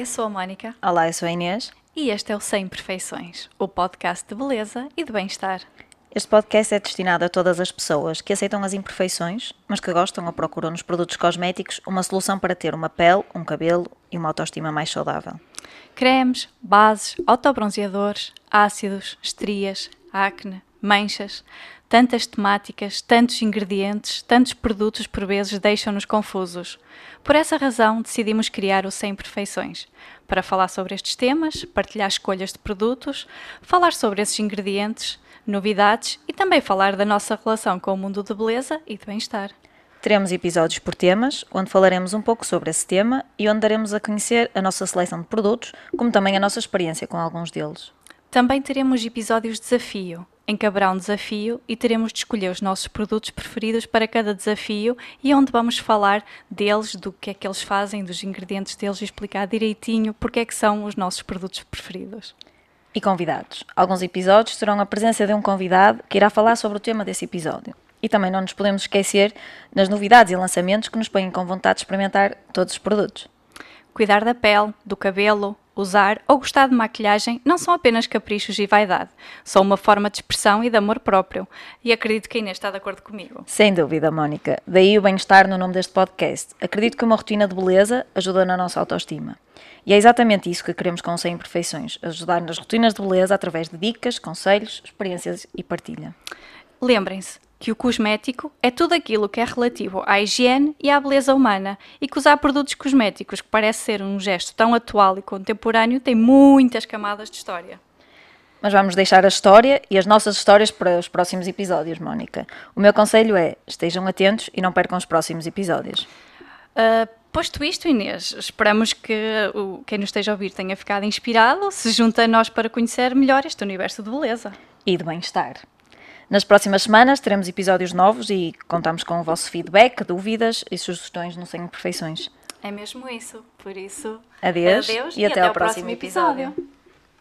eu sou a Mónica. Olá, eu sou a Inês. E este é o Sem Perfeições, o podcast de beleza e de bem-estar. Este podcast é destinado a todas as pessoas que aceitam as imperfeições, mas que gostam ou procuram nos produtos cosméticos uma solução para ter uma pele, um cabelo e uma autoestima mais saudável. Cremes, bases, autobronzeadores, ácidos, estrias, acne, manchas, tantas temáticas, tantos ingredientes, tantos produtos por vezes deixam-nos confusos. Por essa razão, decidimos criar o Sem Perfeições, para falar sobre estes temas, partilhar escolhas de produtos, falar sobre esses ingredientes, novidades e também falar da nossa relação com o mundo de beleza e de bem-estar. Teremos episódios por temas, onde falaremos um pouco sobre esse tema e onde daremos a conhecer a nossa seleção de produtos, como também a nossa experiência com alguns deles. Também teremos episódios de desafio, em que haverá um desafio e teremos de escolher os nossos produtos preferidos para cada desafio e onde vamos falar deles, do que é que eles fazem, dos ingredientes deles e explicar direitinho porque é que são os nossos produtos preferidos. E convidados. Alguns episódios terão a presença de um convidado que irá falar sobre o tema desse episódio. E também não nos podemos esquecer nas novidades e lançamentos que nos põem com vontade de experimentar todos os produtos. Cuidar da pele, do cabelo, usar ou gostar de maquilhagem não são apenas caprichos e vaidade, são uma forma de expressão e de amor próprio. E acredito que a Inês está de acordo comigo. Sem dúvida, Mónica. Daí o bem-estar no nome deste podcast. Acredito que uma rotina de beleza ajuda na nossa autoestima. E é exatamente isso que queremos com o Sem Imperfeições: ajudar nas rotinas de beleza através de dicas, conselhos, experiências e partilha. Lembrem-se, que o cosmético é tudo aquilo que é relativo à higiene e à beleza humana e que usar produtos cosméticos, que parece ser um gesto tão atual e contemporâneo, tem muitas camadas de história. Mas vamos deixar a história e as nossas histórias para os próximos episódios, Mónica. O meu conselho é: estejam atentos e não percam os próximos episódios. Uh, posto isto, Inês, esperamos que o, quem nos esteja a ouvir tenha ficado inspirado, se junta a nós para conhecer melhor este universo de beleza e de bem-estar. Nas próximas semanas teremos episódios novos e contamos com o vosso feedback, dúvidas e sugestões no Sem Imperfeições. É mesmo isso. Por isso, adeus, adeus e, e, até, até ao próximo, próximo episódio. episódio.